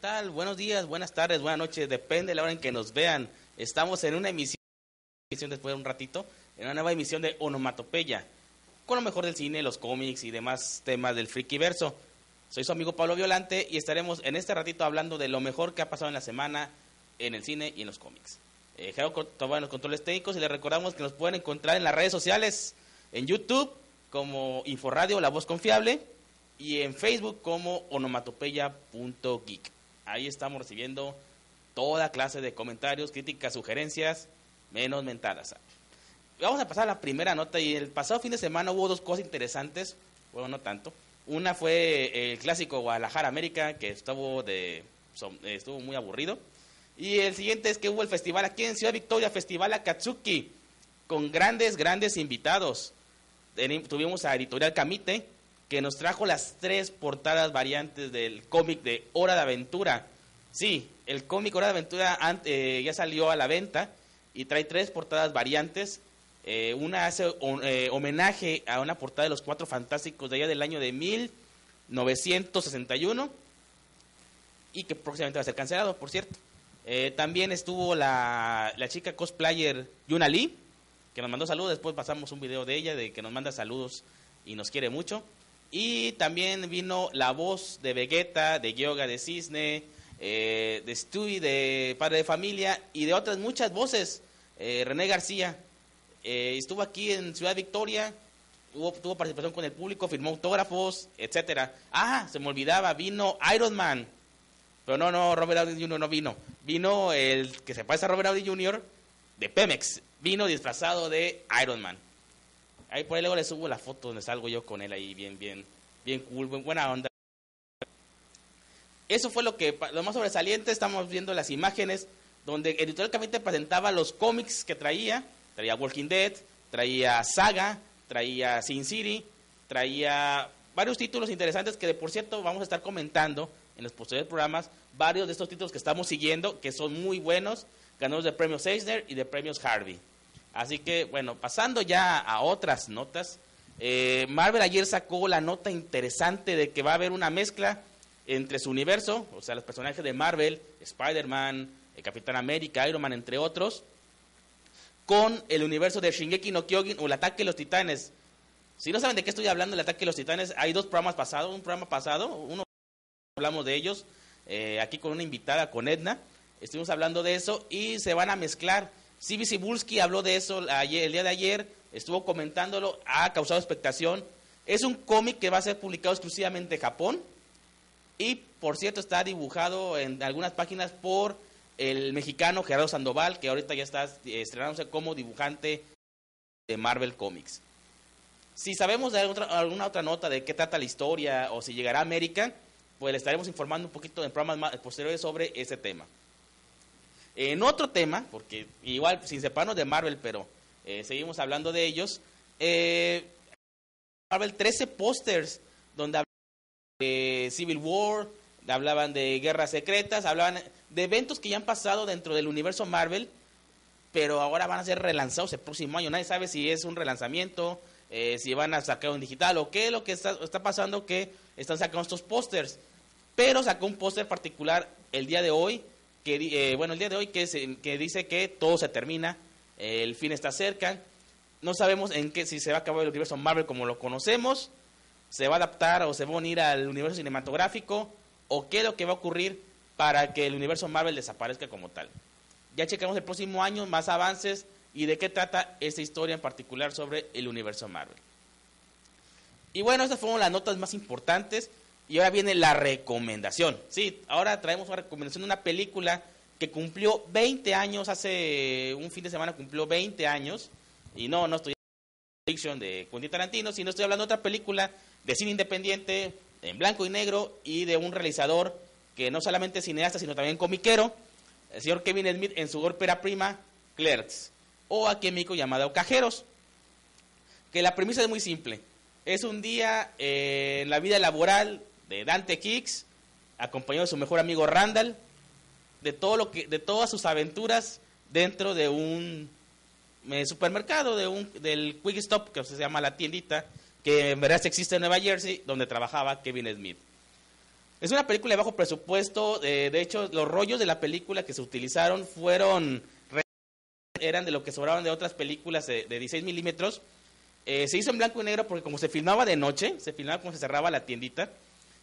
Tal? Buenos días, buenas tardes, buenas noches, depende de la hora en que nos vean. Estamos en una emisión, después de un ratito, en una nueva emisión de Onomatopeya, con lo mejor del cine, los cómics y demás temas del verso. Soy su amigo Pablo Violante y estaremos en este ratito hablando de lo mejor que ha pasado en la semana en el cine y en los cómics. Eh, Gerardo en los controles técnicos y les recordamos que nos pueden encontrar en las redes sociales, en YouTube como Inforadio, La Voz Confiable, y en Facebook como onomatopeya.geek. Ahí estamos recibiendo toda clase de comentarios, críticas, sugerencias, menos mentadas. Vamos a pasar a la primera nota y el pasado fin de semana hubo dos cosas interesantes, bueno, no tanto. Una fue el clásico Guadalajara América, que estuvo, de, estuvo muy aburrido. Y el siguiente es que hubo el festival aquí en Ciudad Victoria, Festival Akatsuki, con grandes, grandes invitados. Tuvimos a Editorial Camite, que nos trajo las tres portadas variantes del cómic de Hora de Aventura. Sí, el cómic Hora de Aventura eh, ya salió a la venta y trae tres portadas variantes. Eh, una hace eh, homenaje a una portada de los Cuatro Fantásticos de allá del año de 1961 y que próximamente va a ser cancelado, por cierto. también estuvo la, la chica cosplayer Yuna Lee, que nos mandó saludos. Después pasamos un video de ella, de que nos manda saludos y nos quiere mucho. Y también vino la voz de Vegeta, de Yoga de Cisne, eh, de Stewie, de Padre de Familia y de otras muchas voces. Eh, René García eh, estuvo aquí en Ciudad Victoria, hubo, tuvo participación con el público, firmó autógrafos, etcétera. Ah, se me olvidaba, vino Iron Man. Pero no, no, Robert Downey Jr. no vino. Vino el que se parece a Robert Downey Jr. de Pemex. Vino disfrazado de Iron Man. Ahí por ahí luego le subo la foto donde salgo yo con él ahí, bien, bien, bien cool, buena onda. Eso fue lo que, lo más sobresaliente, estamos viendo las imágenes donde Editorial Camite presentaba los cómics que traía, traía Walking Dead, traía Saga, traía Sin City, traía varios títulos interesantes que de por cierto vamos a estar comentando en los posteriores programas, varios de estos títulos que estamos siguiendo, que son muy buenos, ganadores de premios Eisner y de premios Harvey. Así que, bueno, pasando ya a otras notas, eh, Marvel ayer sacó la nota interesante de que va a haber una mezcla entre su universo, o sea, los personajes de Marvel, Spider-Man, el Capitán América, Iron Man, entre otros, con el universo de Shingeki no Kyojin o el ataque de los titanes. Si no saben de qué estoy hablando, el ataque de los titanes, hay dos programas pasados, un programa pasado, uno hablamos de ellos, eh, aquí con una invitada, con Edna, estuvimos hablando de eso y se van a mezclar Sibi Sibulski habló de eso el día de ayer, estuvo comentándolo, ha causado expectación. Es un cómic que va a ser publicado exclusivamente en Japón y, por cierto, está dibujado en algunas páginas por el mexicano Gerardo Sandoval, que ahorita ya está estrenándose como dibujante de Marvel Comics. Si sabemos de alguna otra nota de qué trata la historia o si llegará a América, pues le estaremos informando un poquito en programas posteriores sobre ese tema. En otro tema, porque igual sin separarnos de Marvel, pero eh, seguimos hablando de ellos, eh, Marvel 13 pósters donde hablaban de Civil War, hablaban de guerras secretas, hablaban de eventos que ya han pasado dentro del universo Marvel, pero ahora van a ser relanzados el próximo año. Nadie sabe si es un relanzamiento, eh, si van a sacar un digital o qué es lo que está, está pasando que están sacando estos pósters. Pero sacó un póster particular el día de hoy que, eh, bueno, el día de hoy que, que dice que todo se termina, el fin está cerca, no sabemos en qué, si se va a acabar el universo Marvel como lo conocemos, se va a adaptar o se va a unir al universo cinematográfico, o qué es lo que va a ocurrir para que el universo Marvel desaparezca como tal. Ya checamos el próximo año, más avances y de qué trata esta historia en particular sobre el universo Marvel. Y bueno, estas fueron las notas más importantes. Y ahora viene la recomendación. Sí, ahora traemos una recomendación de una película que cumplió 20 años, hace un fin de semana cumplió 20 años. Y no, no estoy hablando de Quentin Tarantino, sino estoy hablando de otra película de cine independiente, en blanco y negro, y de un realizador que no solamente es cineasta, sino también comiquero, el señor Kevin Smith en su ópera prima, Clerks, o aquí en México llamado Cajeros. Que la premisa es muy simple. Es un día eh, en la vida laboral de Dante Kicks, acompañado de su mejor amigo Randall, de todo lo que, de todas sus aventuras dentro de un eh, supermercado, de un, del Quick Stop, que se llama la tiendita, que en verdad existe en Nueva Jersey, donde trabajaba Kevin Smith. Es una película de bajo presupuesto, de hecho los rollos de la película que se utilizaron fueron eran de lo que sobraban de otras películas de, 16 milímetros. Eh, se hizo en blanco y negro porque como se filmaba de noche, se filmaba como se cerraba la tiendita,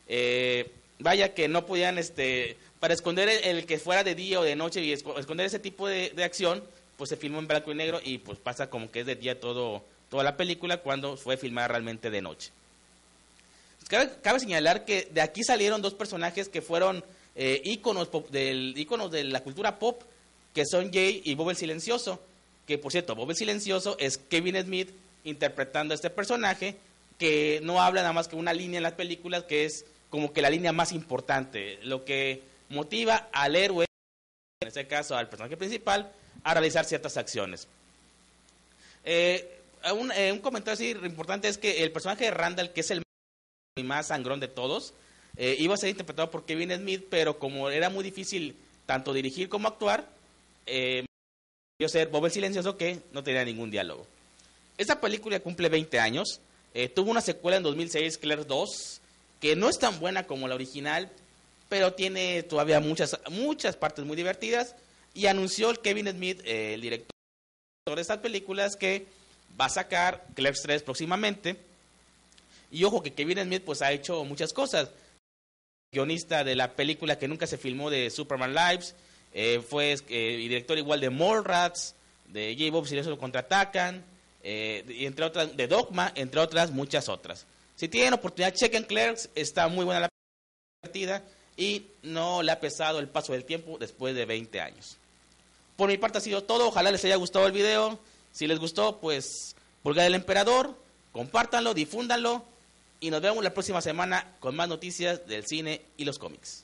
eh, vaya que no podían, este, para esconder el, que fuera de día o de noche y esconder ese tipo de, acción, pues se filmó en blanco y negro y pues pasa como que es de día todo, toda la película cuando fue filmada realmente de noche. Cabe, señalar que de aquí salieron dos personajes que fueron eh, del, íconos de la cultura pop, que son Jay y Bob el Silencioso. Que por cierto, Bob el Silencioso es Kevin Smith interpretando a este personaje que no habla nada más que una línea en las películas que es como que la línea más importante, lo que motiva al héroe, en este caso al personaje principal, a realizar ciertas acciones. Eh, un, eh, un, comentario así importante es que el personaje de Randall, que es el más sangrón de todos, eh, iba a ser interpretado por Kevin Smith, pero como era muy difícil tanto dirigir como actuar, eh, ser Bob el Silencioso que no tenía ningún diálogo. Esta película cumple 20 años, eh, tuvo una secuela en 2006, Claire 2, que no es tan buena como la original, pero tiene todavía muchas, muchas partes muy divertidas, y anunció Kevin Smith, el director de estas películas, que va a sacar Claire 3 próximamente, y ojo que Kevin Smith pues ha hecho muchas cosas. Guionista de la película que nunca se filmó de Superman Lives, eh, fue eh, director igual de Mallrats, de J. Bob si lo contraatacan, eh, entre otras, de Dogma, entre otras muchas otras. Si tienen oportunidad, chequen Clerks, está muy buena la partida y no le ha pesado el paso del tiempo después de 20 años. Por mi parte ha sido todo, ojalá les haya gustado el video. Si les gustó, pues pulgar del emperador, compártanlo, difúndanlo y nos vemos la próxima semana con más noticias del cine y los cómics.